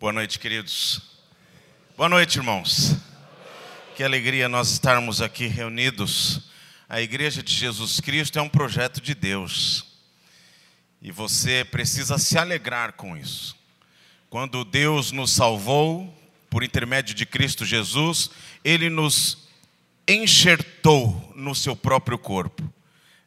Boa noite, queridos. Boa noite, irmãos. Que alegria nós estarmos aqui reunidos. A Igreja de Jesus Cristo é um projeto de Deus. E você precisa se alegrar com isso. Quando Deus nos salvou, por intermédio de Cristo Jesus, Ele nos enxertou no seu próprio corpo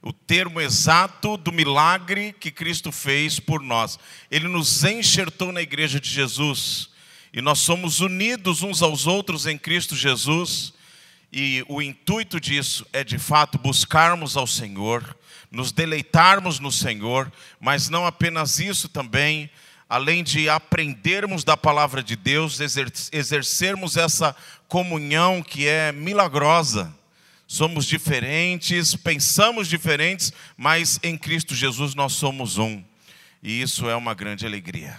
o termo exato do milagre que Cristo fez por nós. Ele nos enxertou na igreja de Jesus e nós somos unidos uns aos outros em Cristo Jesus. E o intuito disso é de fato buscarmos ao Senhor, nos deleitarmos no Senhor, mas não apenas isso também, além de aprendermos da palavra de Deus, exercermos essa comunhão que é milagrosa somos diferentes, pensamos diferentes, mas em Cristo Jesus nós somos um. E isso é uma grande alegria.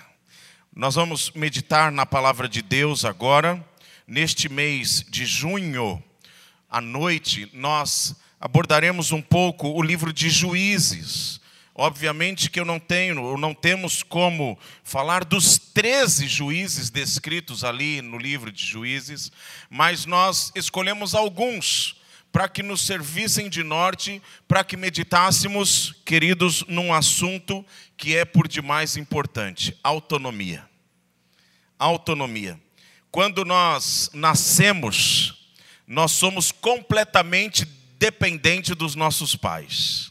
Nós vamos meditar na palavra de Deus agora. Neste mês de junho, à noite, nós abordaremos um pouco o livro de Juízes. Obviamente que eu não tenho, não temos como falar dos 13 juízes descritos ali no livro de Juízes, mas nós escolhemos alguns para que nos servissem de norte, para que meditássemos, queridos, num assunto que é por demais importante: autonomia. Autonomia. Quando nós nascemos, nós somos completamente dependentes dos nossos pais.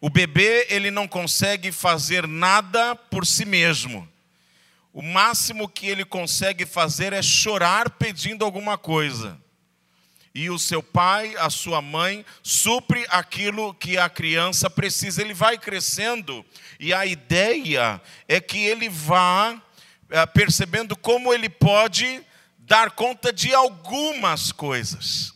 O bebê, ele não consegue fazer nada por si mesmo. O máximo que ele consegue fazer é chorar pedindo alguma coisa e o seu pai, a sua mãe, supre aquilo que a criança precisa. Ele vai crescendo e a ideia é que ele vá é, percebendo como ele pode dar conta de algumas coisas.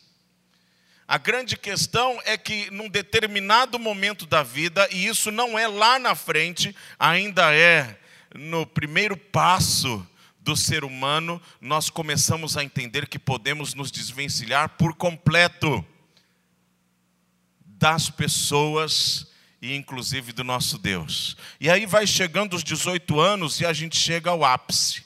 A grande questão é que num determinado momento da vida, e isso não é lá na frente, ainda é no primeiro passo do ser humano, nós começamos a entender que podemos nos desvencilhar por completo das pessoas e inclusive do nosso Deus. E aí vai chegando os 18 anos e a gente chega ao ápice.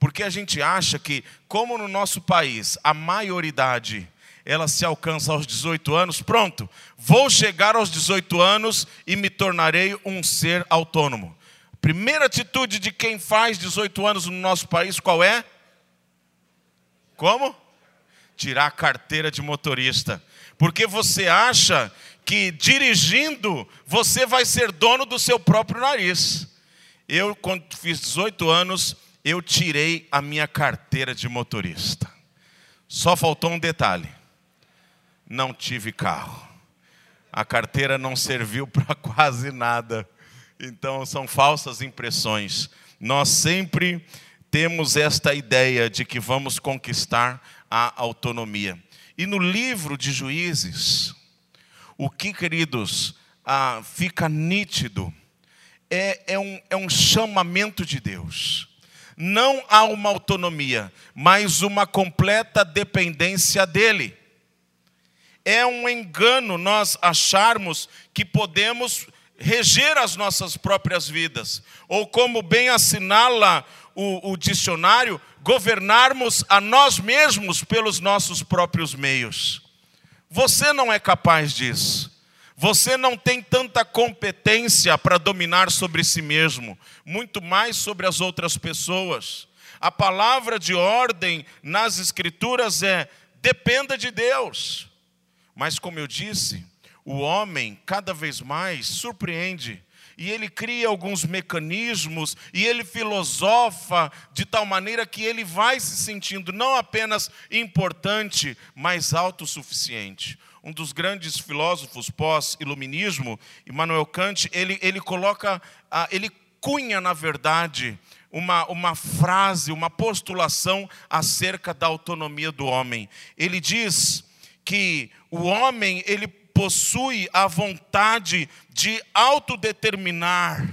Porque a gente acha que, como no nosso país a maioridade ela se alcança aos 18 anos, pronto, vou chegar aos 18 anos e me tornarei um ser autônomo. Primeira atitude de quem faz 18 anos no nosso país, qual é? Como? Tirar a carteira de motorista. Porque você acha que dirigindo você vai ser dono do seu próprio nariz. Eu, quando fiz 18 anos, eu tirei a minha carteira de motorista. Só faltou um detalhe: não tive carro. A carteira não serviu para quase nada. Então, são falsas impressões. Nós sempre temos esta ideia de que vamos conquistar a autonomia. E no livro de Juízes, o que, queridos, ah, fica nítido é, é, um, é um chamamento de Deus. Não há uma autonomia, mas uma completa dependência dEle. É um engano nós acharmos que podemos reger as nossas próprias vidas, ou como bem assinala o, o dicionário, governarmos a nós mesmos pelos nossos próprios meios. Você não é capaz disso. Você não tem tanta competência para dominar sobre si mesmo, muito mais sobre as outras pessoas. A palavra de ordem nas Escrituras é: dependa de Deus. Mas, como eu disse, o homem cada vez mais surpreende e ele cria alguns mecanismos e ele filosofa de tal maneira que ele vai se sentindo não apenas importante, mas autossuficiente. Um dos grandes filósofos pós-iluminismo, Immanuel Kant, ele, ele coloca, ele cunha, na verdade, uma, uma frase, uma postulação acerca da autonomia do homem. Ele diz que o homem, ele possui a vontade de autodeterminar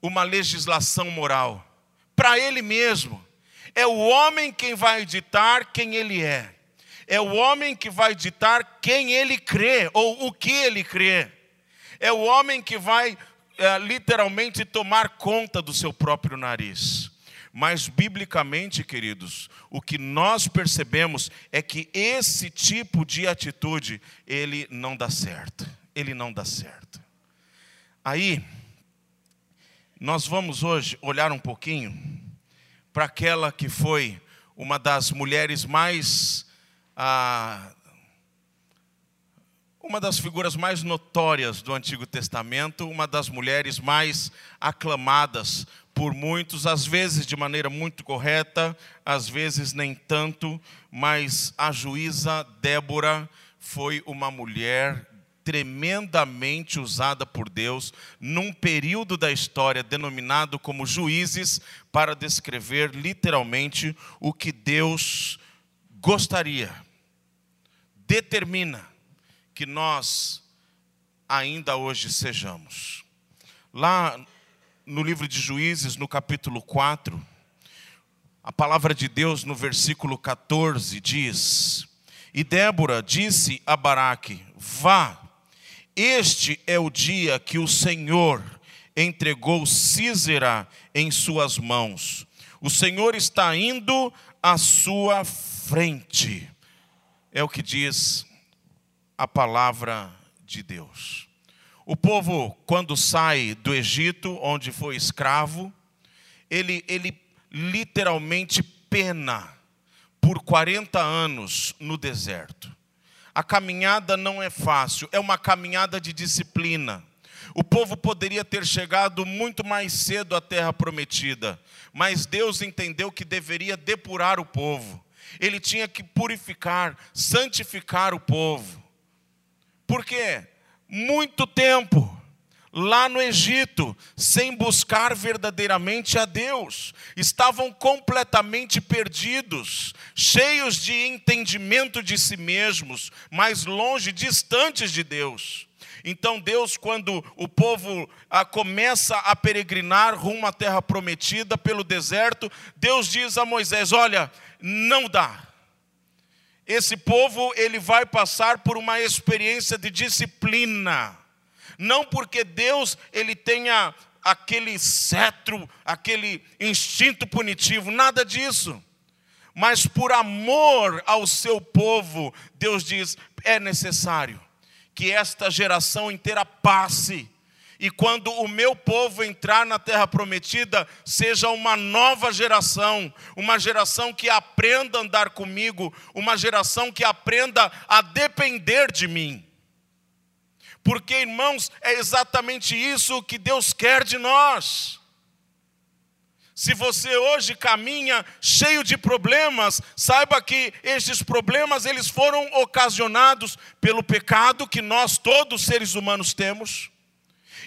uma legislação moral para ele mesmo. É o homem quem vai ditar quem ele é. É o homem que vai ditar quem ele crê ou o que ele crê. É o homem que vai é, literalmente tomar conta do seu próprio nariz. Mas, biblicamente, queridos, o que nós percebemos é que esse tipo de atitude, ele não dá certo. Ele não dá certo. Aí, nós vamos hoje olhar um pouquinho para aquela que foi uma das mulheres mais. Ah, uma das figuras mais notórias do Antigo Testamento, uma das mulheres mais aclamadas por muitos, às vezes de maneira muito correta, às vezes nem tanto, mas a juíza Débora foi uma mulher tremendamente usada por Deus num período da história denominado como juízes para descrever literalmente o que Deus gostaria, determina que nós ainda hoje sejamos. Lá no livro de Juízes, no capítulo 4, a palavra de Deus no versículo 14 diz: E Débora disse a Baraque: Vá, este é o dia que o Senhor entregou Císera em suas mãos. O Senhor está indo à sua frente. É o que diz a palavra de Deus. O povo, quando sai do Egito, onde foi escravo, ele, ele literalmente pena por 40 anos no deserto. A caminhada não é fácil, é uma caminhada de disciplina. O povo poderia ter chegado muito mais cedo à terra prometida, mas Deus entendeu que deveria depurar o povo. Ele tinha que purificar, santificar o povo. Por quê? Muito tempo lá no Egito, sem buscar verdadeiramente a Deus, estavam completamente perdidos, cheios de entendimento de si mesmos, mais longe, distantes de Deus. Então, Deus, quando o povo ah, começa a peregrinar rumo à terra prometida pelo deserto, Deus diz a Moisés: Olha, não dá esse povo ele vai passar por uma experiência de disciplina. Não porque Deus ele tenha aquele cetro, aquele instinto punitivo, nada disso. Mas por amor ao seu povo, Deus diz: é necessário que esta geração inteira passe e quando o meu povo entrar na terra prometida, seja uma nova geração, uma geração que aprenda a andar comigo, uma geração que aprenda a depender de mim. Porque, irmãos, é exatamente isso que Deus quer de nós. Se você hoje caminha cheio de problemas, saiba que estes problemas eles foram ocasionados pelo pecado que nós todos seres humanos temos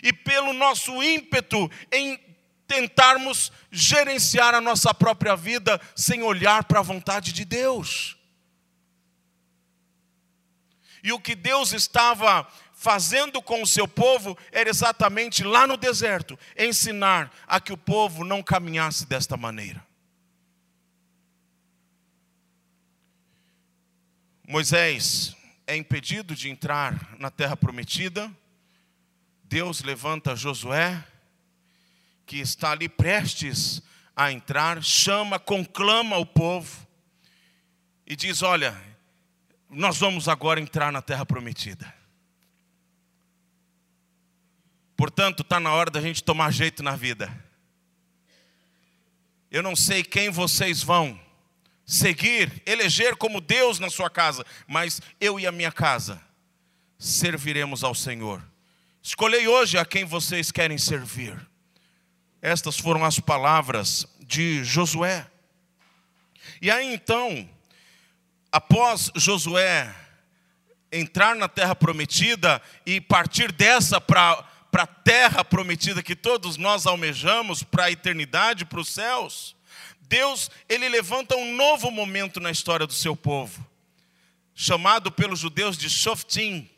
e pelo nosso ímpeto em tentarmos gerenciar a nossa própria vida sem olhar para a vontade de Deus. E o que Deus estava fazendo com o seu povo era exatamente lá no deserto ensinar a que o povo não caminhasse desta maneira. Moisés é impedido de entrar na terra prometida Deus levanta Josué, que está ali prestes a entrar, chama, conclama o povo e diz: Olha, nós vamos agora entrar na terra prometida. Portanto, está na hora da gente tomar jeito na vida. Eu não sei quem vocês vão seguir, eleger como Deus na sua casa, mas eu e a minha casa serviremos ao Senhor. Escolhei hoje a quem vocês querem servir. Estas foram as palavras de Josué. E aí então, após Josué entrar na terra prometida e partir dessa para a terra prometida que todos nós almejamos, para a eternidade, para os céus, Deus, ele levanta um novo momento na história do seu povo, chamado pelos judeus de Shoftim,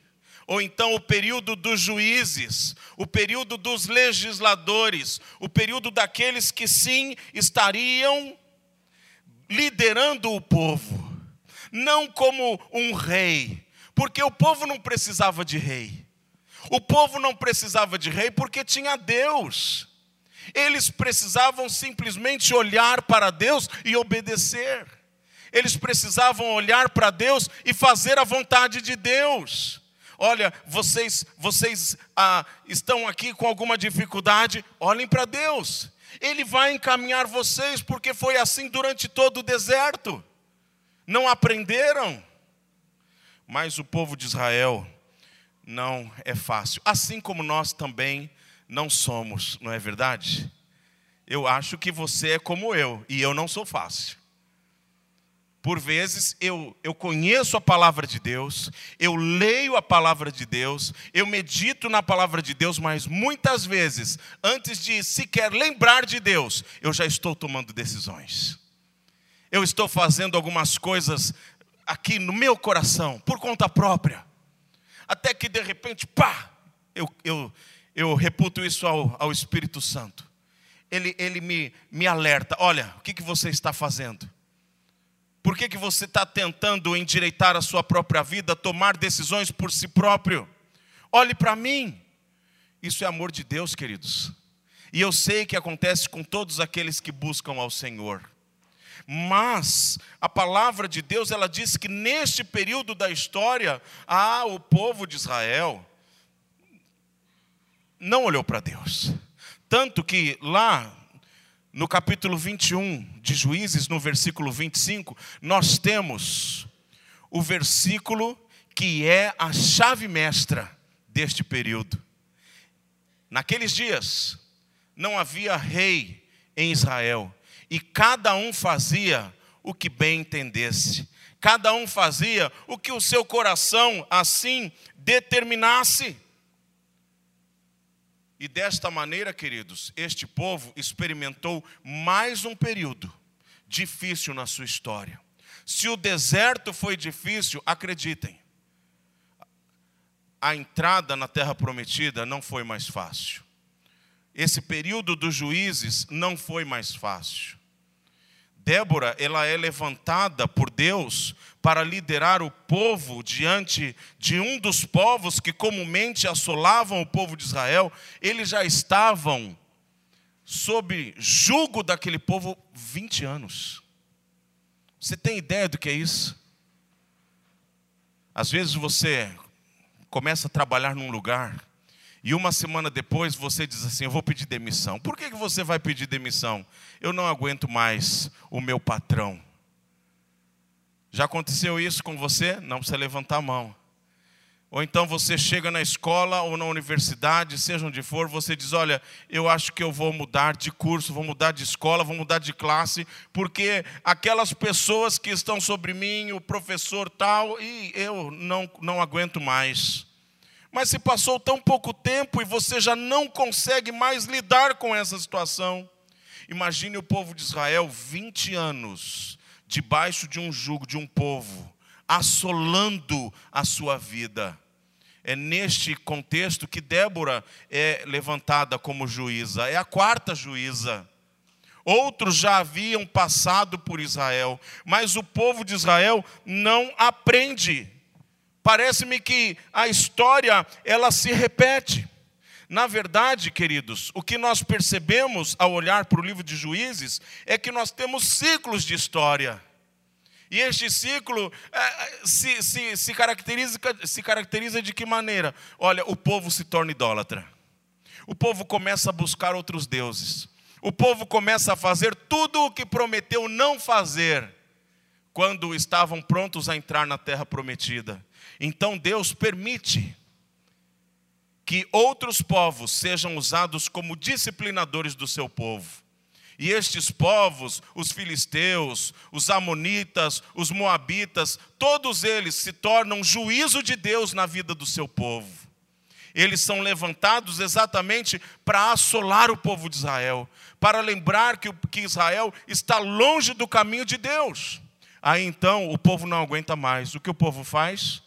ou então o período dos juízes, o período dos legisladores, o período daqueles que sim estariam liderando o povo, não como um rei, porque o povo não precisava de rei. O povo não precisava de rei porque tinha Deus. Eles precisavam simplesmente olhar para Deus e obedecer. Eles precisavam olhar para Deus e fazer a vontade de Deus. Olha, vocês, vocês ah, estão aqui com alguma dificuldade, olhem para Deus. Ele vai encaminhar vocês, porque foi assim durante todo o deserto. Não aprenderam? Mas o povo de Israel não é fácil. Assim como nós também não somos, não é verdade? Eu acho que você é como eu, e eu não sou fácil. Por vezes eu, eu conheço a palavra de Deus, eu leio a palavra de Deus, eu medito na palavra de Deus, mas muitas vezes, antes de sequer lembrar de Deus, eu já estou tomando decisões. Eu estou fazendo algumas coisas aqui no meu coração, por conta própria. Até que de repente, pá, eu, eu, eu reputo isso ao, ao Espírito Santo. Ele, ele me, me alerta: olha, o que, que você está fazendo? Por que, que você está tentando endireitar a sua própria vida, tomar decisões por si próprio? Olhe para mim. Isso é amor de Deus, queridos. E eu sei que acontece com todos aqueles que buscam ao Senhor. Mas a palavra de Deus, ela diz que neste período da história, ah, o povo de Israel não olhou para Deus. Tanto que lá no capítulo 21 de Juízes, no versículo 25, nós temos o versículo que é a chave mestra deste período. Naqueles dias, não havia rei em Israel, e cada um fazia o que bem entendesse, cada um fazia o que o seu coração assim determinasse. E desta maneira, queridos, este povo experimentou mais um período difícil na sua história. Se o deserto foi difícil, acreditem, a entrada na terra prometida não foi mais fácil. Esse período dos juízes não foi mais fácil. Débora, ela é levantada por Deus para liderar o povo diante de um dos povos que comumente assolavam o povo de Israel. Eles já estavam sob julgo daquele povo 20 anos. Você tem ideia do que é isso? Às vezes você começa a trabalhar num lugar e uma semana depois você diz assim: Eu vou pedir demissão. Por que você vai pedir demissão? Eu não aguento mais o meu patrão. Já aconteceu isso com você? Não precisa levantar a mão. Ou então você chega na escola ou na universidade, seja onde for, você diz: Olha, eu acho que eu vou mudar de curso, vou mudar de escola, vou mudar de classe, porque aquelas pessoas que estão sobre mim, o professor tal, e eu não, não aguento mais. Mas se passou tão pouco tempo e você já não consegue mais lidar com essa situação. Imagine o povo de Israel 20 anos debaixo de um jugo de um povo, assolando a sua vida. É neste contexto que Débora é levantada como juíza, é a quarta juíza. Outros já haviam passado por Israel, mas o povo de Israel não aprende Parece-me que a história ela se repete. Na verdade, queridos, o que nós percebemos ao olhar para o livro de Juízes é que nós temos ciclos de história. E este ciclo é, se, se, se, caracteriza, se caracteriza de que maneira? Olha, o povo se torna idólatra. O povo começa a buscar outros deuses. O povo começa a fazer tudo o que prometeu não fazer quando estavam prontos a entrar na terra prometida. Então Deus permite que outros povos sejam usados como disciplinadores do seu povo. E estes povos, os filisteus, os amonitas, os moabitas, todos eles se tornam juízo de Deus na vida do seu povo. Eles são levantados exatamente para assolar o povo de Israel, para lembrar que, Israel está longe do caminho de Deus. Aí então o povo não aguenta mais. O que o povo faz?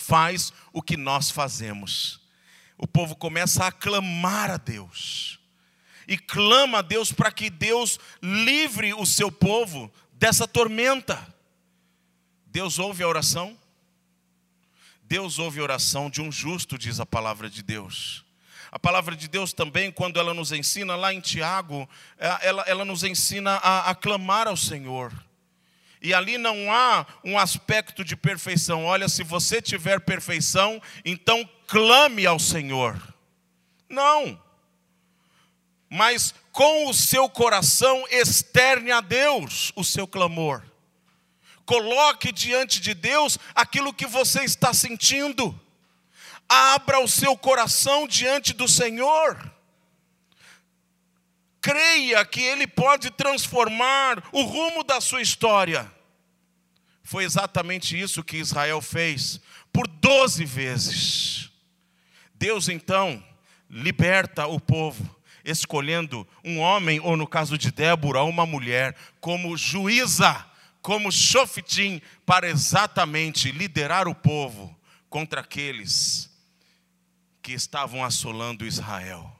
Faz o que nós fazemos. O povo começa a clamar a Deus. E clama a Deus para que Deus livre o seu povo dessa tormenta. Deus ouve a oração? Deus ouve a oração de um justo, diz a palavra de Deus. A palavra de Deus também, quando ela nos ensina, lá em Tiago, é, ela, ela nos ensina a, a clamar ao Senhor. E ali não há um aspecto de perfeição. Olha, se você tiver perfeição, então clame ao Senhor. Não. Mas com o seu coração externe a Deus o seu clamor. Coloque diante de Deus aquilo que você está sentindo. Abra o seu coração diante do Senhor. Creia que Ele pode transformar o rumo da sua história. Foi exatamente isso que Israel fez por doze vezes. Deus então liberta o povo, escolhendo um homem, ou no caso de Débora, uma mulher, como juíza, como Shofitim, para exatamente liderar o povo contra aqueles que estavam assolando Israel.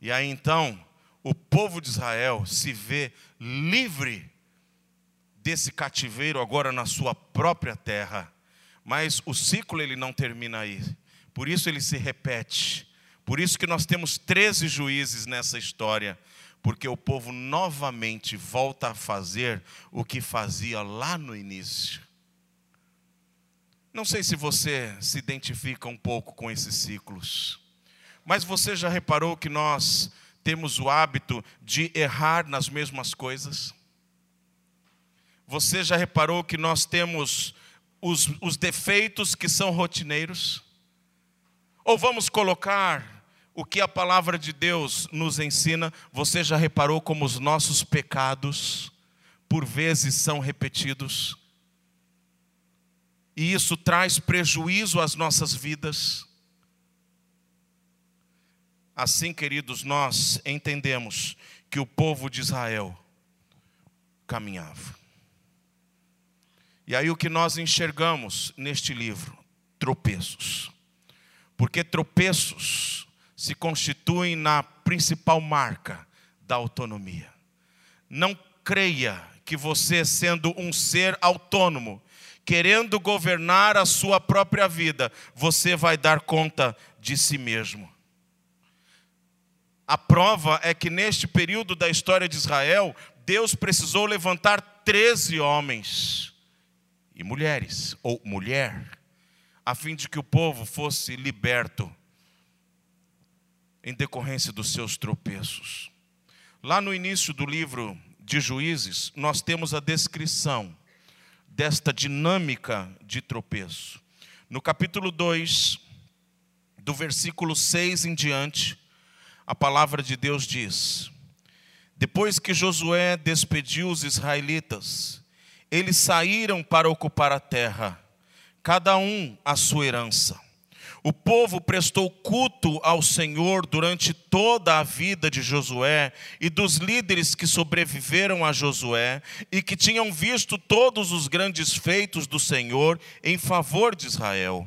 E aí então, o povo de Israel se vê livre desse cativeiro agora na sua própria terra. Mas o ciclo ele não termina aí. Por isso ele se repete. Por isso que nós temos 13 juízes nessa história, porque o povo novamente volta a fazer o que fazia lá no início. Não sei se você se identifica um pouco com esses ciclos, mas você já reparou que nós temos o hábito de errar nas mesmas coisas? Você já reparou que nós temos os, os defeitos que são rotineiros? Ou vamos colocar o que a palavra de Deus nos ensina, você já reparou como os nossos pecados, por vezes, são repetidos? E isso traz prejuízo às nossas vidas. Assim, queridos, nós entendemos que o povo de Israel caminhava. E aí o que nós enxergamos neste livro? Tropeços. Porque tropeços se constituem na principal marca da autonomia. Não creia que você, sendo um ser autônomo, querendo governar a sua própria vida, você vai dar conta de si mesmo. A prova é que neste período da história de Israel, Deus precisou levantar 13 homens e mulheres, ou mulher, a fim de que o povo fosse liberto em decorrência dos seus tropeços. Lá no início do livro de Juízes, nós temos a descrição desta dinâmica de tropeço. No capítulo 2, do versículo 6 em diante, a palavra de Deus diz: Depois que Josué despediu os israelitas, eles saíram para ocupar a terra, cada um a sua herança. O povo prestou culto ao Senhor durante toda a vida de Josué e dos líderes que sobreviveram a Josué e que tinham visto todos os grandes feitos do Senhor em favor de Israel.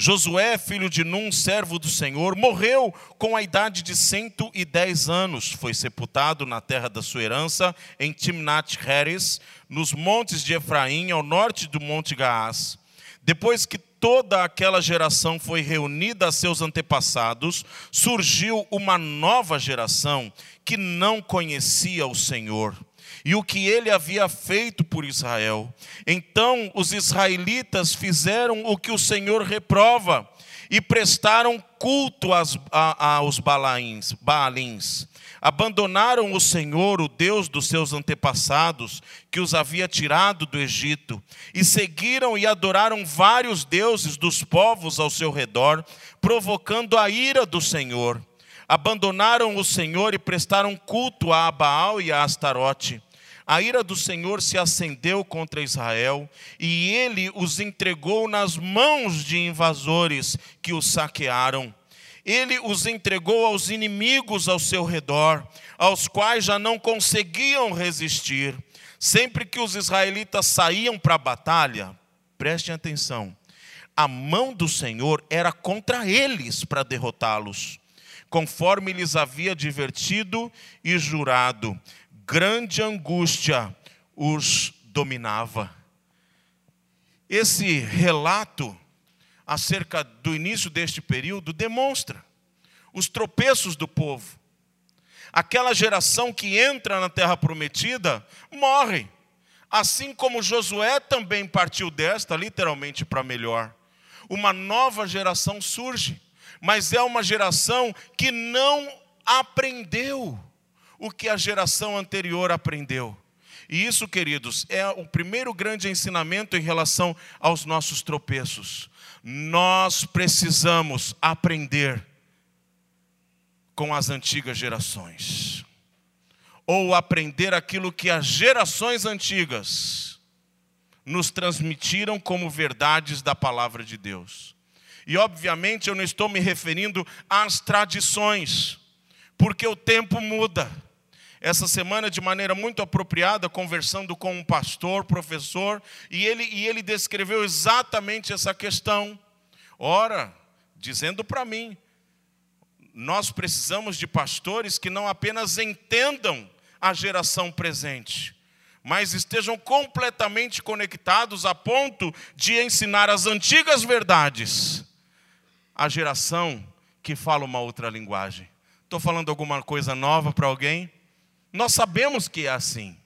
Josué, filho de Num, servo do Senhor, morreu com a idade de 110 anos. Foi sepultado na terra da sua herança, em Timnat-Heres, nos montes de Efraim, ao norte do Monte Gaás. Depois que toda aquela geração foi reunida a seus antepassados, surgiu uma nova geração que não conhecia o Senhor e o que ele havia feito por Israel. Então os israelitas fizeram o que o Senhor reprova e prestaram culto aos, a, aos balaíns, baalins. Abandonaram o Senhor, o Deus dos seus antepassados, que os havia tirado do Egito, e seguiram e adoraram vários deuses dos povos ao seu redor, provocando a ira do Senhor. Abandonaram o Senhor e prestaram culto a Baal e a Astarote a ira do Senhor se acendeu contra Israel e ele os entregou nas mãos de invasores que os saquearam. Ele os entregou aos inimigos ao seu redor, aos quais já não conseguiam resistir. Sempre que os israelitas saíam para a batalha, prestem atenção, a mão do Senhor era contra eles para derrotá-los, conforme lhes havia divertido e jurado grande angústia os dominava. Esse relato acerca do início deste período demonstra os tropeços do povo. Aquela geração que entra na terra prometida morre, assim como Josué também partiu desta, literalmente para melhor. Uma nova geração surge, mas é uma geração que não aprendeu o que a geração anterior aprendeu. E isso, queridos, é o primeiro grande ensinamento em relação aos nossos tropeços. Nós precisamos aprender com as antigas gerações, ou aprender aquilo que as gerações antigas nos transmitiram como verdades da palavra de Deus. E obviamente eu não estou me referindo às tradições, porque o tempo muda essa semana de maneira muito apropriada, conversando com um pastor, professor, e ele, e ele descreveu exatamente essa questão. Ora, dizendo para mim, nós precisamos de pastores que não apenas entendam a geração presente, mas estejam completamente conectados a ponto de ensinar as antigas verdades à geração que fala uma outra linguagem. Estou falando alguma coisa nova para alguém? Nós sabemos que é assim.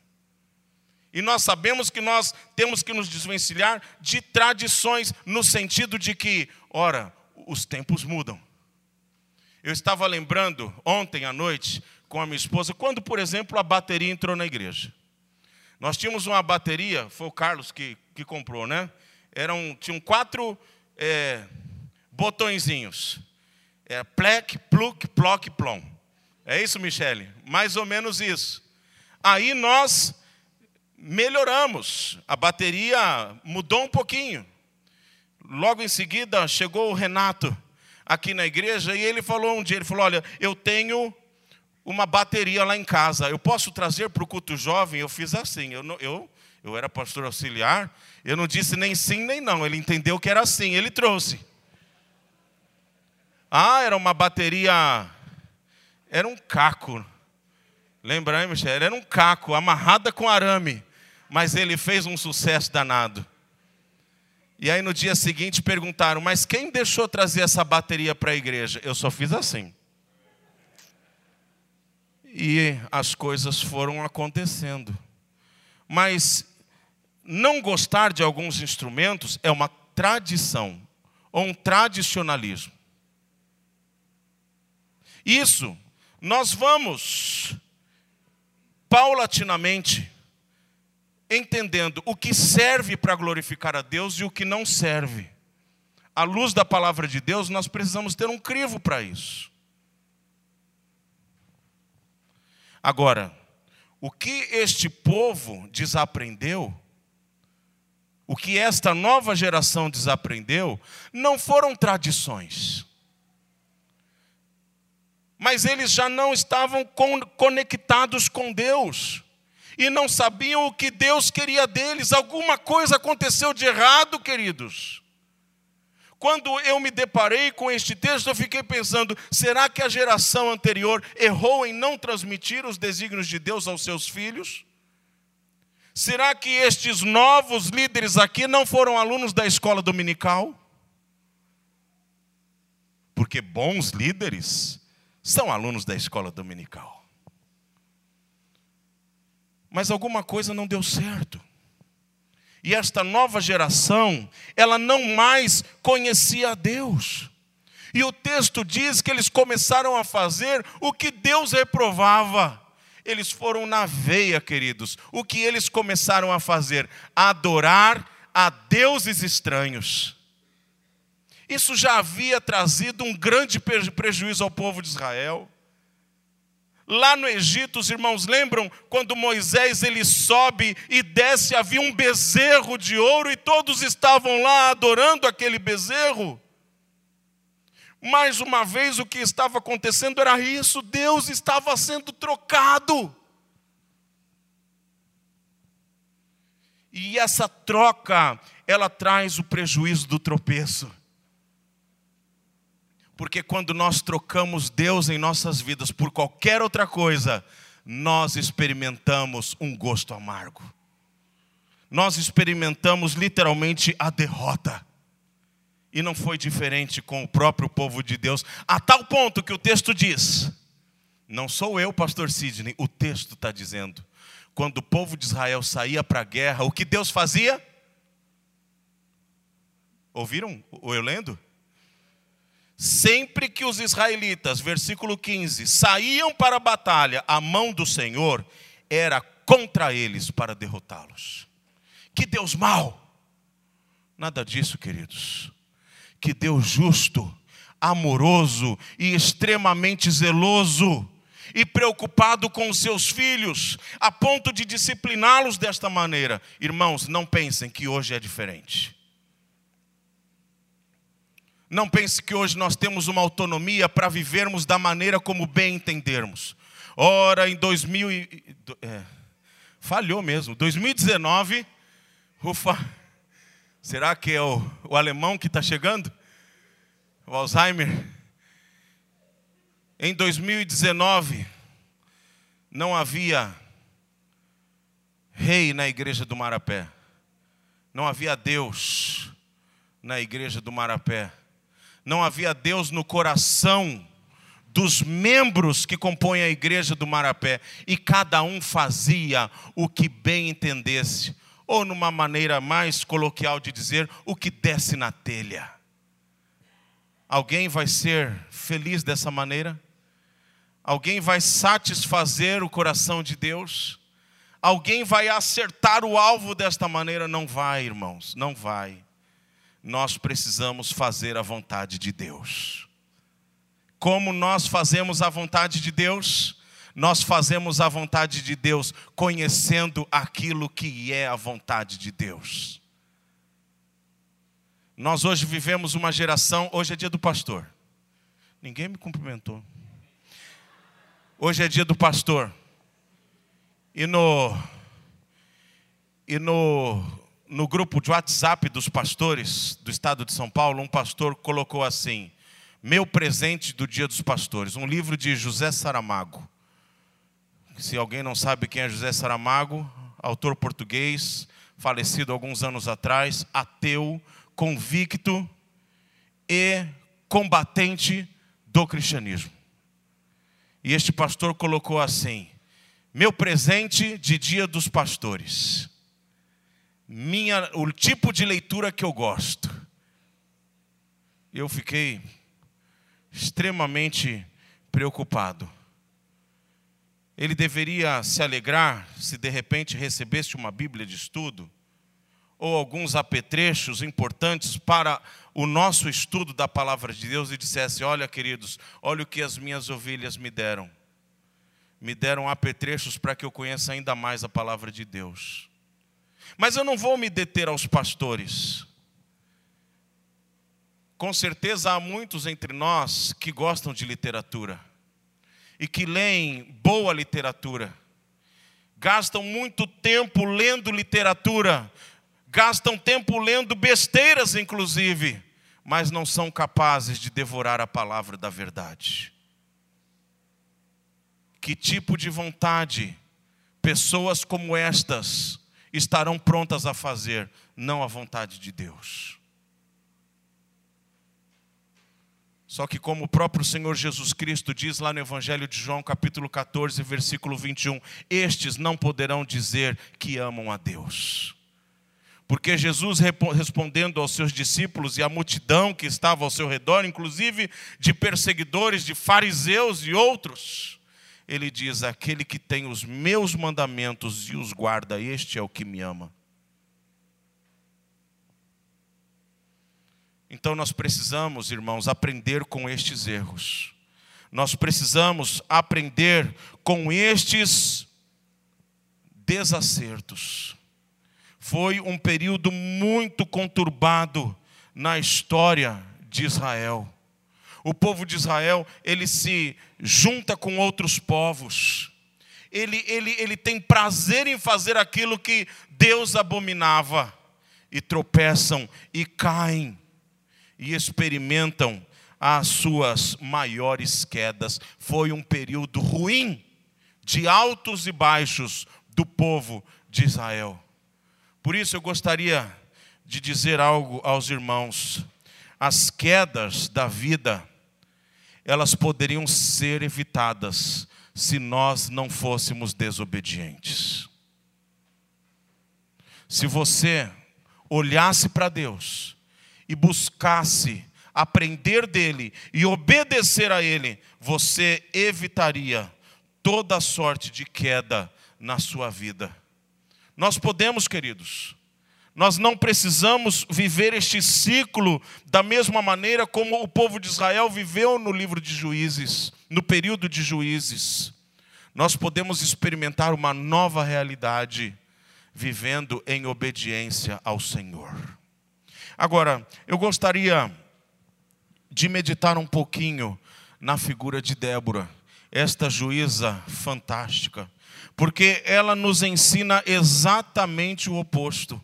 E nós sabemos que nós temos que nos desvencilhar de tradições, no sentido de que, ora, os tempos mudam. Eu estava lembrando ontem à noite com a minha esposa, quando, por exemplo, a bateria entrou na igreja. Nós tínhamos uma bateria, foi o Carlos que, que comprou, né? Eram, tinham quatro é, botõezinhos. É, plec, pluk, ploc, plom. É isso, Michele? Mais ou menos isso. Aí nós melhoramos, a bateria mudou um pouquinho. Logo em seguida chegou o Renato aqui na igreja e ele falou um dia, ele falou: "Olha, eu tenho uma bateria lá em casa. Eu posso trazer para o culto jovem?" Eu fiz assim. Eu eu eu era pastor auxiliar, eu não disse nem sim nem não. Ele entendeu que era assim, ele trouxe. Ah, era uma bateria era um caco. Lembra aí, Michel? Era um caco, amarrada com arame. Mas ele fez um sucesso danado. E aí no dia seguinte perguntaram: Mas quem deixou trazer essa bateria para a igreja? Eu só fiz assim. E as coisas foram acontecendo. Mas não gostar de alguns instrumentos é uma tradição ou um tradicionalismo. Isso nós vamos paulatinamente entendendo o que serve para glorificar a Deus e o que não serve. À luz da palavra de Deus, nós precisamos ter um crivo para isso. Agora, o que este povo desaprendeu, o que esta nova geração desaprendeu, não foram tradições mas eles já não estavam conectados com Deus e não sabiam o que Deus queria deles. Alguma coisa aconteceu de errado, queridos. Quando eu me deparei com este texto, eu fiquei pensando: será que a geração anterior errou em não transmitir os desígnios de Deus aos seus filhos? Será que estes novos líderes aqui não foram alunos da escola dominical? Porque bons líderes são alunos da escola dominical. Mas alguma coisa não deu certo. E esta nova geração, ela não mais conhecia a Deus. E o texto diz que eles começaram a fazer o que Deus reprovava. Eles foram na veia, queridos. O que eles começaram a fazer? Adorar a deuses estranhos. Isso já havia trazido um grande prejuízo ao povo de Israel. Lá no Egito, os irmãos lembram quando Moisés ele sobe e desce, havia um bezerro de ouro e todos estavam lá adorando aquele bezerro. Mais uma vez o que estava acontecendo era isso, Deus estava sendo trocado. E essa troca, ela traz o prejuízo do tropeço. Porque quando nós trocamos Deus em nossas vidas por qualquer outra coisa, nós experimentamos um gosto amargo. Nós experimentamos literalmente a derrota. E não foi diferente com o próprio povo de Deus, a tal ponto que o texto diz: não sou eu, pastor Sidney, o texto está dizendo. Quando o povo de Israel saía para a guerra, o que Deus fazia? Ouviram eu lendo? Sempre que os israelitas, versículo 15, saíam para a batalha, a mão do Senhor era contra eles para derrotá-los. Que Deus mau! Nada disso, queridos. Que Deus justo, amoroso e extremamente zeloso e preocupado com os seus filhos, a ponto de discipliná-los desta maneira. Irmãos, não pensem que hoje é diferente. Não pense que hoje nós temos uma autonomia para vivermos da maneira como bem entendermos. Ora, em 2000 e, é, falhou mesmo. 2019, ufa, será que é o, o alemão que está chegando? O Alzheimer? Em 2019, não havia rei na igreja do Marapé. Não havia Deus na igreja do Marapé não havia Deus no coração dos membros que compõem a igreja do Marapé, e cada um fazia o que bem entendesse, ou numa maneira mais coloquial de dizer, o que desce na telha. Alguém vai ser feliz dessa maneira? Alguém vai satisfazer o coração de Deus? Alguém vai acertar o alvo desta maneira? Não vai, irmãos, não vai nós precisamos fazer a vontade de Deus. Como nós fazemos a vontade de Deus? Nós fazemos a vontade de Deus conhecendo aquilo que é a vontade de Deus. Nós hoje vivemos uma geração, hoje é dia do pastor. Ninguém me cumprimentou. Hoje é dia do pastor. E no e no no grupo de WhatsApp dos pastores do estado de São Paulo, um pastor colocou assim: Meu presente do Dia dos Pastores, um livro de José Saramago. Se alguém não sabe quem é José Saramago, autor português, falecido alguns anos atrás, ateu, convicto e combatente do cristianismo. E este pastor colocou assim: Meu presente de Dia dos Pastores minha, o tipo de leitura que eu gosto. Eu fiquei extremamente preocupado. Ele deveria se alegrar se de repente recebesse uma Bíblia de estudo ou alguns apetrechos importantes para o nosso estudo da palavra de Deus e dissesse: Olha, queridos, olha o que as minhas ovelhas me deram. Me deram apetrechos para que eu conheça ainda mais a palavra de Deus. Mas eu não vou me deter aos pastores. Com certeza há muitos entre nós que gostam de literatura e que leem boa literatura, gastam muito tempo lendo literatura, gastam tempo lendo besteiras, inclusive, mas não são capazes de devorar a palavra da verdade. Que tipo de vontade pessoas como estas estarão prontas a fazer, não a vontade de Deus. Só que, como o próprio Senhor Jesus Cristo diz lá no Evangelho de João, capítulo 14, versículo 21, estes não poderão dizer que amam a Deus. Porque Jesus respondendo aos seus discípulos e à multidão que estava ao seu redor, inclusive de perseguidores, de fariseus e outros, ele diz: Aquele que tem os meus mandamentos e os guarda, este é o que me ama. Então nós precisamos, irmãos, aprender com estes erros. Nós precisamos aprender com estes desacertos. Foi um período muito conturbado na história de Israel o povo de Israel, ele se junta com outros povos. Ele, ele, ele tem prazer em fazer aquilo que Deus abominava. E tropeçam e caem e experimentam as suas maiores quedas. Foi um período ruim, de altos e baixos do povo de Israel. Por isso eu gostaria de dizer algo aos irmãos as quedas da vida, elas poderiam ser evitadas se nós não fôssemos desobedientes. Se você olhasse para Deus e buscasse aprender dele e obedecer a ele, você evitaria toda sorte de queda na sua vida. Nós podemos, queridos, nós não precisamos viver este ciclo da mesma maneira como o povo de Israel viveu no livro de Juízes, no período de Juízes. Nós podemos experimentar uma nova realidade vivendo em obediência ao Senhor. Agora, eu gostaria de meditar um pouquinho na figura de Débora, esta juíza fantástica, porque ela nos ensina exatamente o oposto.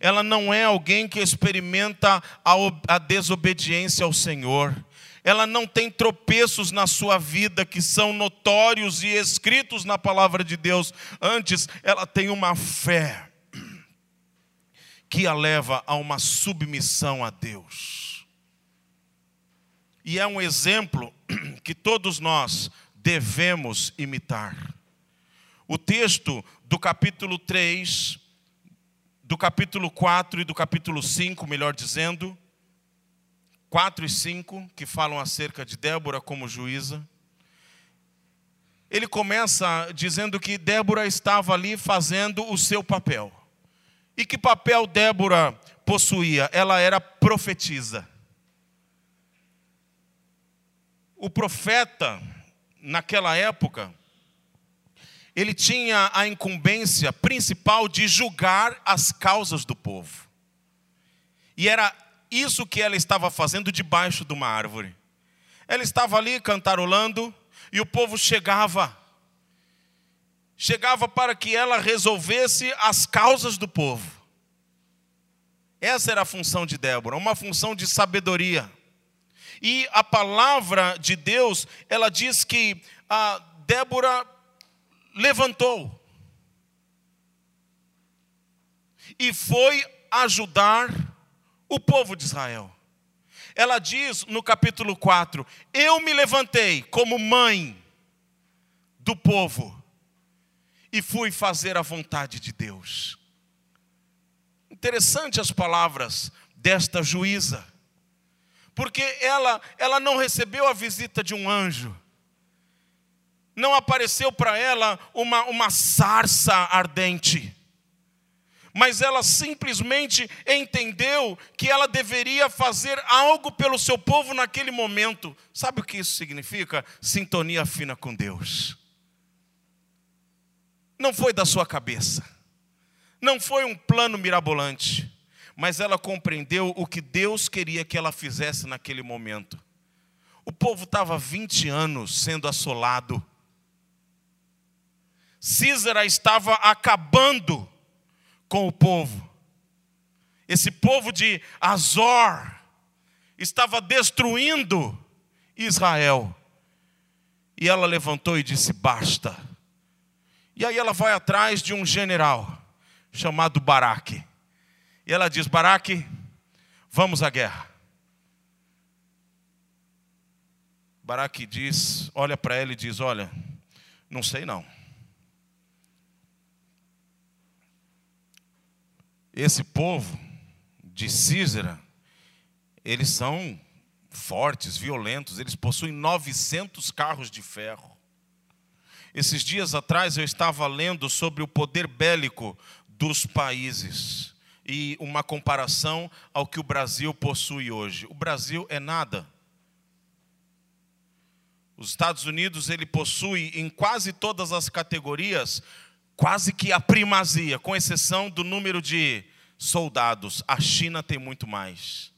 Ela não é alguém que experimenta a, desobediência ao Senhor. Ela não tem tropeços na sua vida que são notórios e escritos na palavra de Deus. Antes, ela tem uma fé que a leva a uma submissão a Deus. E é um exemplo que todos nós devemos imitar. O texto do capítulo 3, do capítulo 4 e do capítulo 5, melhor dizendo, 4 e 5, que falam acerca de Débora como juíza. Ele começa dizendo que Débora estava ali fazendo o seu papel. E que papel Débora possuía? Ela era profetisa. O profeta, naquela época, ele tinha a incumbência principal de julgar as causas do povo. E era isso que ela estava fazendo debaixo de uma árvore. Ela estava ali cantarolando e o povo chegava chegava para que ela resolvesse as causas do povo. Essa era a função de Débora, uma função de sabedoria. E a palavra de Deus, ela diz que a Débora levantou e foi ajudar o povo de Israel. Ela diz no capítulo 4: Eu me levantei como mãe do povo e fui fazer a vontade de Deus. Interessante as palavras desta juíza, porque ela, ela não recebeu a visita de um anjo, não apareceu para ela uma, uma sarça ardente, mas ela simplesmente entendeu que ela deveria fazer algo pelo seu povo naquele momento. Sabe o que isso significa? Sintonia fina com Deus não foi da sua cabeça, não foi um plano mirabolante, mas ela compreendeu o que Deus queria que ela fizesse naquele momento. O povo estava 20 anos sendo assolado. Císara estava acabando com o povo. Esse povo de Azor estava destruindo Israel. E ela levantou e disse: Basta e aí ela vai atrás de um general chamado Baraque. E ela diz: Baraque, vamos à guerra. Baraque diz, olha para ela e diz: Olha, não sei não. Esse povo de Císera, eles são fortes, violentos, eles possuem 900 carros de ferro. Esses dias atrás eu estava lendo sobre o poder bélico dos países e uma comparação ao que o Brasil possui hoje. O Brasil é nada. Os Estados Unidos ele possui em quase todas as categorias quase que a primazia, com exceção do número de soldados. A China tem muito mais.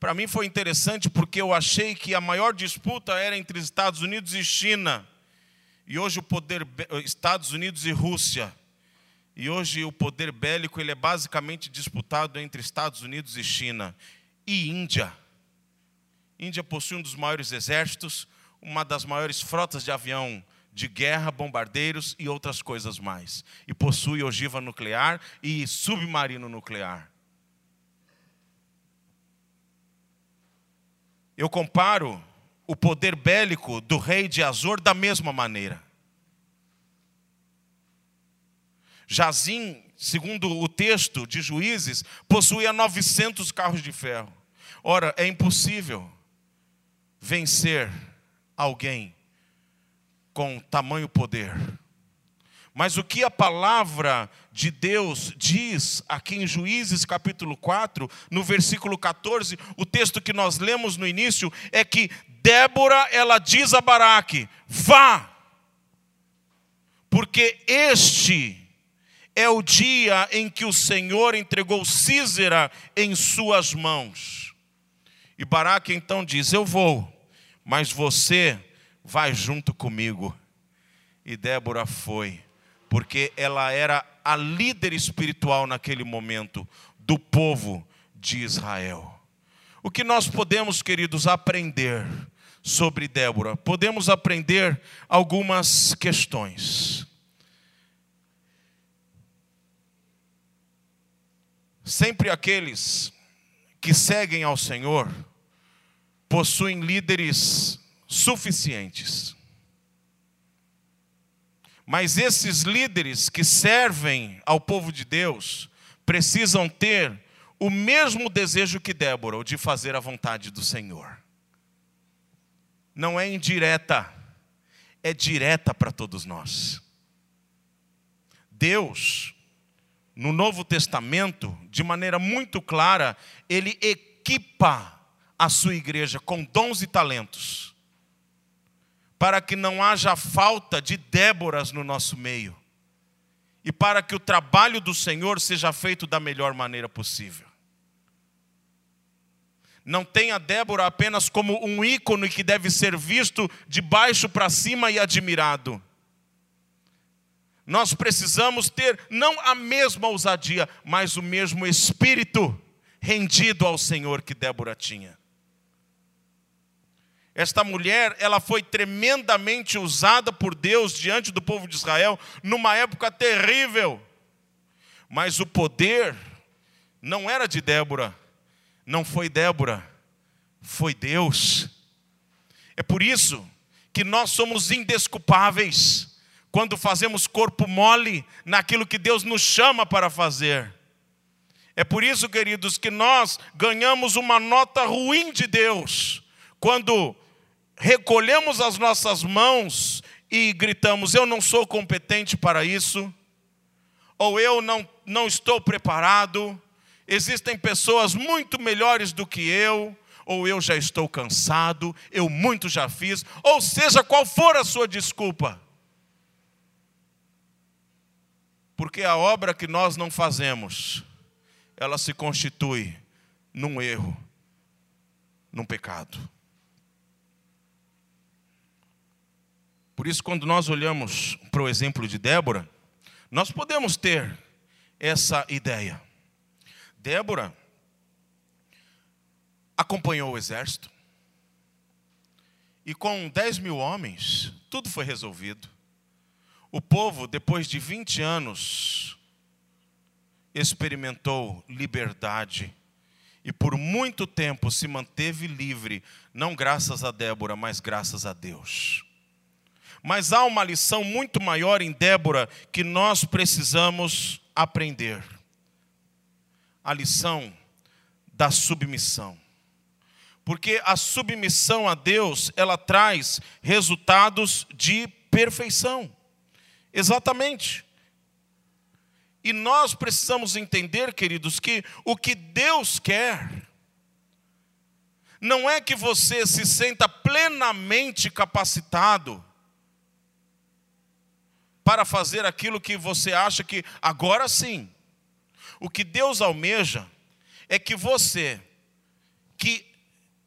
Para mim foi interessante porque eu achei que a maior disputa era entre Estados Unidos e China. E hoje o poder Estados Unidos e Rússia. E hoje o poder bélico ele é basicamente disputado entre Estados Unidos e China e Índia. Índia possui um dos maiores exércitos, uma das maiores frotas de avião de guerra, bombardeiros e outras coisas mais. E possui ogiva nuclear e submarino nuclear. Eu comparo o poder bélico do rei de Azor da mesma maneira. Jazim, segundo o texto de Juízes, possuía 900 carros de ferro. Ora, é impossível vencer alguém com tamanho poder. Mas o que a palavra de Deus diz aqui em Juízes capítulo 4, no versículo 14, o texto que nós lemos no início, é que Débora, ela diz a Baraque: vá, porque este é o dia em que o Senhor entregou Císera em suas mãos. E Baraque então diz: Eu vou, mas você vai junto comigo. E Débora foi porque ela era a líder espiritual naquele momento do povo de Israel. O que nós podemos, queridos, aprender sobre Débora? Podemos aprender algumas questões. Sempre aqueles que seguem ao Senhor possuem líderes suficientes. Mas esses líderes que servem ao povo de Deus precisam ter o mesmo desejo que Débora, o de fazer a vontade do Senhor. Não é indireta, é direta para todos nós. Deus, no Novo Testamento, de maneira muito clara, ele equipa a sua igreja com dons e talentos para que não haja falta de Déboras no nosso meio e para que o trabalho do Senhor seja feito da melhor maneira possível. Não tenha Débora apenas como um ícone que deve ser visto de baixo para cima e admirado. Nós precisamos ter não a mesma ousadia, mas o mesmo espírito rendido ao Senhor que Débora tinha. Esta mulher, ela foi tremendamente usada por Deus diante do povo de Israel numa época terrível. Mas o poder não era de Débora, não foi Débora, foi Deus. É por isso que nós somos indesculpáveis quando fazemos corpo mole naquilo que Deus nos chama para fazer. É por isso, queridos, que nós ganhamos uma nota ruim de Deus quando recolhemos as nossas mãos e gritamos: Eu não sou competente para isso, ou eu não, não estou preparado, existem pessoas muito melhores do que eu, ou eu já estou cansado, eu muito já fiz, ou seja, qual for a sua desculpa. Porque a obra que nós não fazemos, ela se constitui num erro, num pecado. Por isso, quando nós olhamos para o exemplo de Débora, nós podemos ter essa ideia. Débora acompanhou o exército, e com 10 mil homens, tudo foi resolvido. O povo, depois de 20 anos, experimentou liberdade e por muito tempo se manteve livre, não graças a Débora, mas graças a Deus. Mas há uma lição muito maior em Débora que nós precisamos aprender. A lição da submissão. Porque a submissão a Deus, ela traz resultados de perfeição. Exatamente. E nós precisamos entender, queridos, que o que Deus quer não é que você se sinta plenamente capacitado para fazer aquilo que você acha que agora sim. O que Deus almeja é que você, que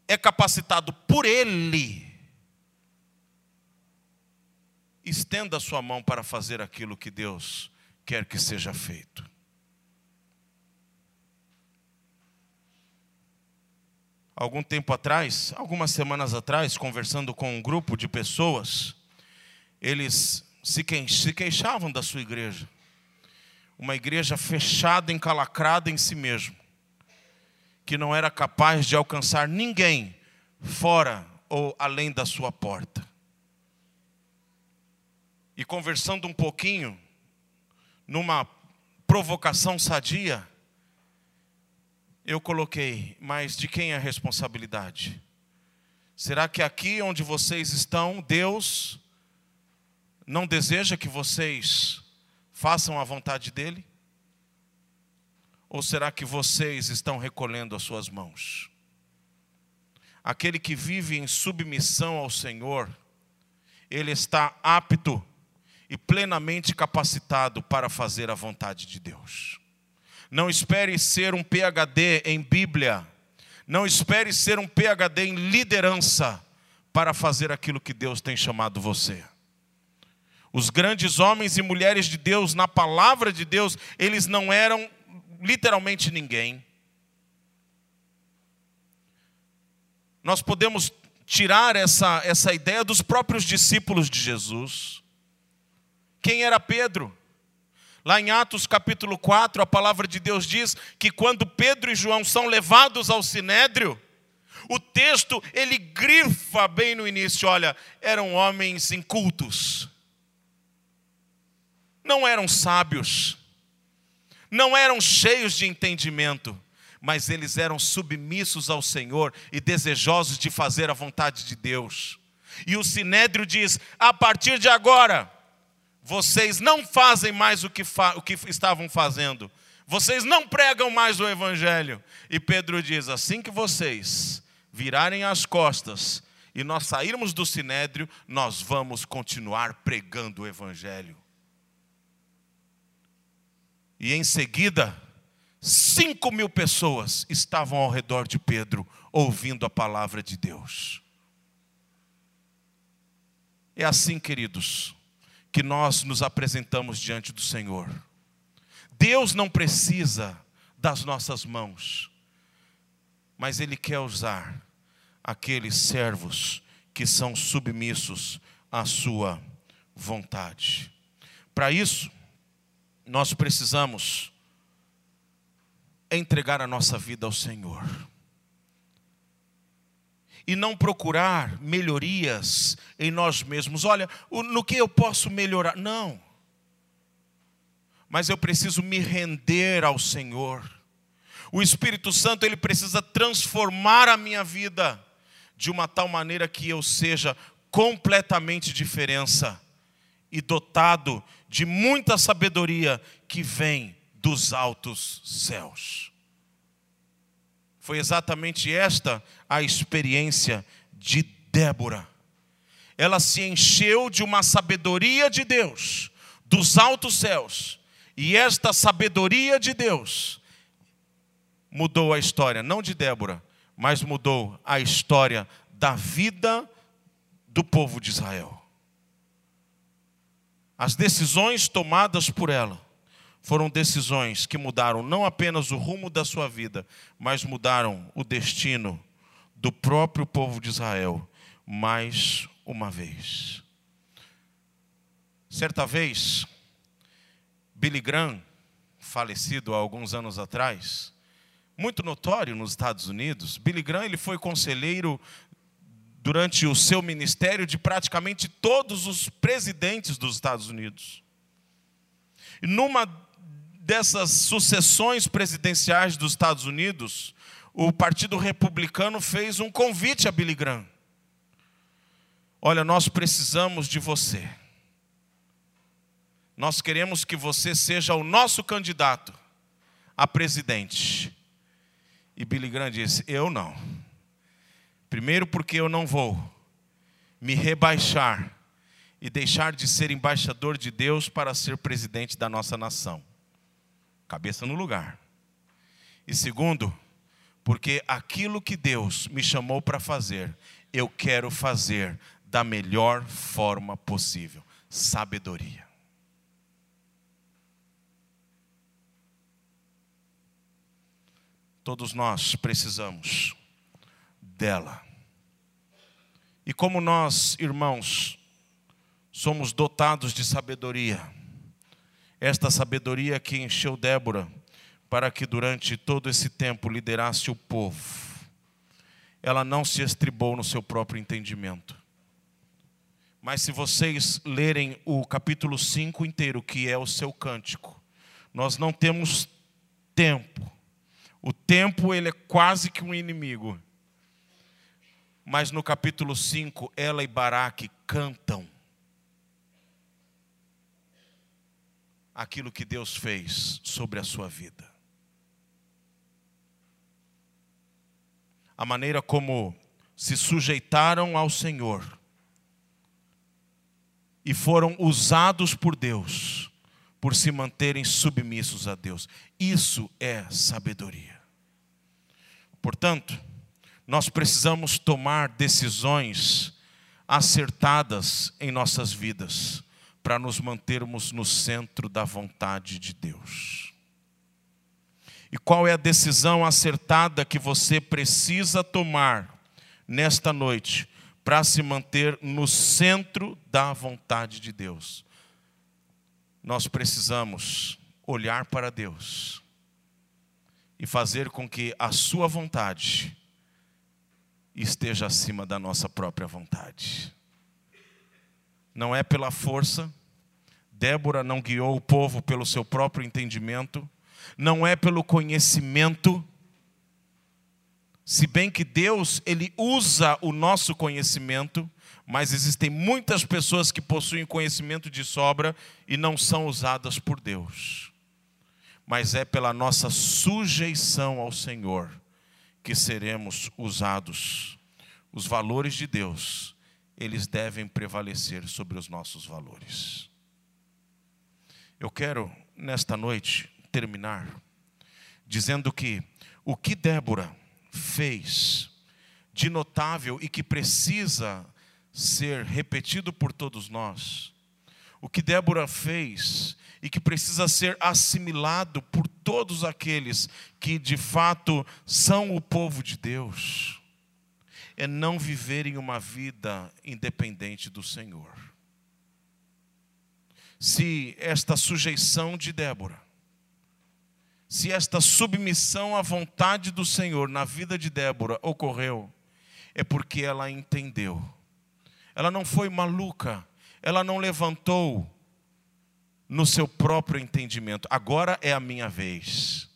é capacitado por Ele, estenda a sua mão para fazer aquilo que Deus quer que seja feito. Algum tempo atrás, algumas semanas atrás, conversando com um grupo de pessoas, eles se queixavam da sua igreja. Uma igreja fechada, encalacrada em si mesmo, que não era capaz de alcançar ninguém fora ou além da sua porta. E conversando um pouquinho, numa provocação sadia, eu coloquei, mas de quem é a responsabilidade? Será que aqui onde vocês estão, Deus não deseja que vocês façam a vontade dEle? Ou será que vocês estão recolhendo as suas mãos? Aquele que vive em submissão ao Senhor, ele está apto e plenamente capacitado para fazer a vontade de Deus. Não espere ser um PhD em Bíblia, não espere ser um PhD em liderança para fazer aquilo que Deus tem chamado você. Os grandes homens e mulheres de Deus, na palavra de Deus, eles não eram literalmente ninguém. Nós podemos tirar essa, essa ideia dos próprios discípulos de Jesus. Quem era Pedro? Lá em Atos capítulo 4, a palavra de Deus diz que quando Pedro e João são levados ao sinédrio, o texto ele grifa bem no início, olha, eram homens incultos. Não eram sábios. Não eram cheios de entendimento, mas eles eram submissos ao Senhor e desejosos de fazer a vontade de Deus. E o sinédrio diz: a partir de agora, vocês não fazem mais o que, fa o que estavam fazendo. Vocês não pregam mais o Evangelho. E Pedro diz: assim que vocês virarem as costas e nós sairmos do sinédrio, nós vamos continuar pregando o Evangelho. E em seguida, cinco mil pessoas estavam ao redor de Pedro, ouvindo a palavra de Deus. É assim, queridos que nós nos apresentamos diante do Senhor. Deus não precisa das nossas mãos, mas Ele quer usar aqueles servos que são submissos à Sua vontade. Para isso, nós precisamos entregar a nossa vida ao Senhor e não procurar melhorias em nós mesmos. Olha, no que eu posso melhorar? Não. Mas eu preciso me render ao Senhor. O Espírito Santo ele precisa transformar a minha vida de uma tal maneira que eu seja completamente diferença e dotado de muita sabedoria que vem dos altos céus. Foi exatamente esta a experiência de Débora. Ela se encheu de uma sabedoria de Deus, dos altos céus, e esta sabedoria de Deus mudou a história, não de Débora, mas mudou a história da vida do povo de Israel. As decisões tomadas por ela foram decisões que mudaram não apenas o rumo da sua vida, mas mudaram o destino do próprio povo de Israel mais uma vez. Certa vez, Billy Graham, falecido há alguns anos atrás, muito notório nos Estados Unidos, Billy Graham ele foi conselheiro durante o seu ministério de praticamente todos os presidentes dos Estados Unidos. E numa dessas sucessões presidenciais dos Estados Unidos, o Partido Republicano fez um convite a Billy Graham. Olha, nós precisamos de você. Nós queremos que você seja o nosso candidato a presidente. E Billy Graham disse: Eu não. Primeiro, porque eu não vou me rebaixar e deixar de ser embaixador de Deus para ser presidente da nossa nação cabeça no lugar. E segundo, porque aquilo que Deus me chamou para fazer, eu quero fazer da melhor forma possível sabedoria. Todos nós precisamos dela. E como nós, irmãos, somos dotados de sabedoria, esta sabedoria que encheu Débora para que durante todo esse tempo liderasse o povo. ela não se estribou no seu próprio entendimento. Mas se vocês lerem o capítulo 5 inteiro, que é o seu cântico, nós não temos tempo. O tempo ele é quase que um inimigo. Mas no capítulo 5, ela e Baraque cantam aquilo que Deus fez sobre a sua vida. A maneira como se sujeitaram ao Senhor e foram usados por Deus por se manterem submissos a Deus. Isso é sabedoria. Portanto, nós precisamos tomar decisões acertadas em nossas vidas para nos mantermos no centro da vontade de Deus. E qual é a decisão acertada que você precisa tomar nesta noite para se manter no centro da vontade de Deus. Nós precisamos olhar para Deus e fazer com que a Sua vontade esteja acima da nossa própria vontade. Não é pela força, Débora não guiou o povo pelo seu próprio entendimento, não é pelo conhecimento, se bem que Deus, ele usa o nosso conhecimento, mas existem muitas pessoas que possuem conhecimento de sobra e não são usadas por Deus. Mas é pela nossa sujeição ao Senhor que seremos usados. Os valores de Deus, eles devem prevalecer sobre os nossos valores. Eu quero, nesta noite, terminar dizendo que o que Débora fez de notável e que precisa ser repetido por todos nós. O que Débora fez e que precisa ser assimilado por todos aqueles que de fato são o povo de Deus, é não viverem uma vida independente do Senhor. Se esta sujeição de Débora se esta submissão à vontade do Senhor na vida de Débora ocorreu, é porque ela entendeu. Ela não foi maluca, ela não levantou no seu próprio entendimento. Agora é a minha vez.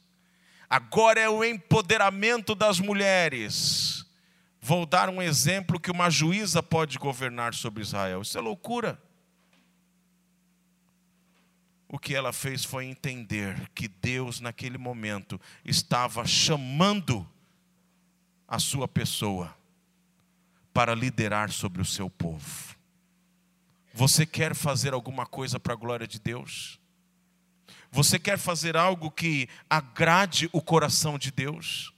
Agora é o empoderamento das mulheres. Vou dar um exemplo que uma juíza pode governar sobre Israel. Isso é loucura. O que ela fez foi entender que Deus, naquele momento, estava chamando a sua pessoa para liderar sobre o seu povo. Você quer fazer alguma coisa para a glória de Deus? Você quer fazer algo que agrade o coração de Deus?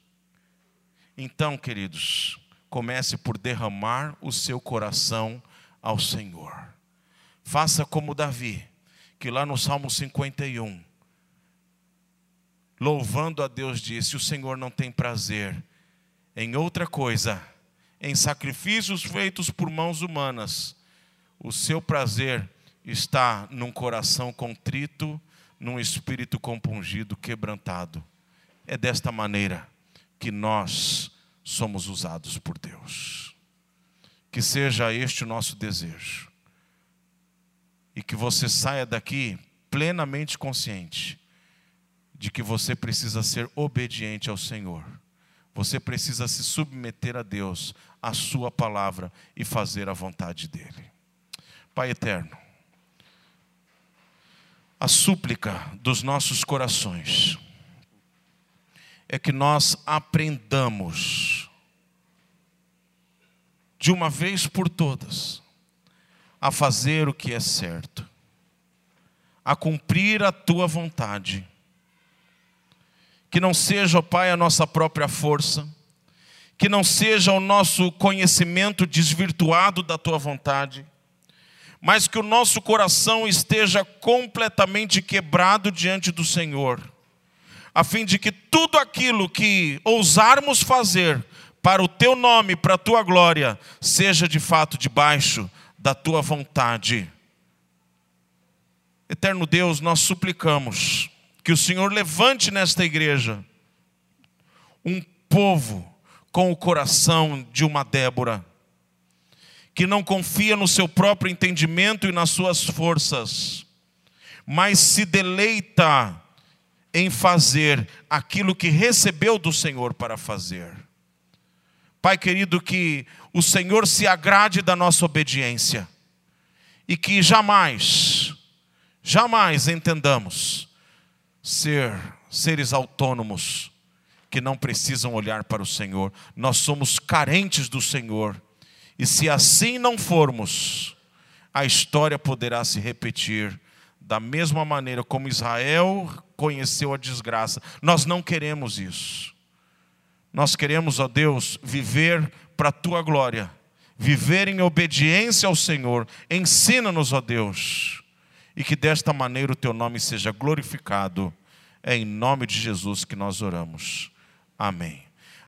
Então, queridos, comece por derramar o seu coração ao Senhor. Faça como Davi que lá no Salmo 51, louvando a Deus, disse: O Senhor não tem prazer em outra coisa, em sacrifícios feitos por mãos humanas. O seu prazer está num coração contrito, num espírito compungido, quebrantado. É desta maneira que nós somos usados por Deus. Que seja este o nosso desejo e que você saia daqui plenamente consciente de que você precisa ser obediente ao Senhor. Você precisa se submeter a Deus, a Sua palavra e fazer a vontade dEle. Pai eterno, a súplica dos nossos corações é que nós aprendamos, de uma vez por todas, a fazer o que é certo, a cumprir a tua vontade. Que não seja, ó Pai, a nossa própria força, que não seja o nosso conhecimento desvirtuado da tua vontade, mas que o nosso coração esteja completamente quebrado diante do Senhor, a fim de que tudo aquilo que ousarmos fazer para o teu nome, para a tua glória, seja de fato debaixo da tua vontade. Eterno Deus, nós suplicamos que o Senhor levante nesta igreja um povo com o coração de uma Débora, que não confia no seu próprio entendimento e nas suas forças, mas se deleita em fazer aquilo que recebeu do Senhor para fazer. Pai querido, que o Senhor se agrade da nossa obediência e que jamais, jamais entendamos ser seres autônomos que não precisam olhar para o Senhor. Nós somos carentes do Senhor. E se assim não formos, a história poderá se repetir da mesma maneira como Israel conheceu a desgraça. Nós não queremos isso. Nós queremos, ó Deus, viver para a tua glória, viver em obediência ao Senhor. Ensina-nos, ó Deus, e que desta maneira o teu nome seja glorificado. É em nome de Jesus que nós oramos. Amém.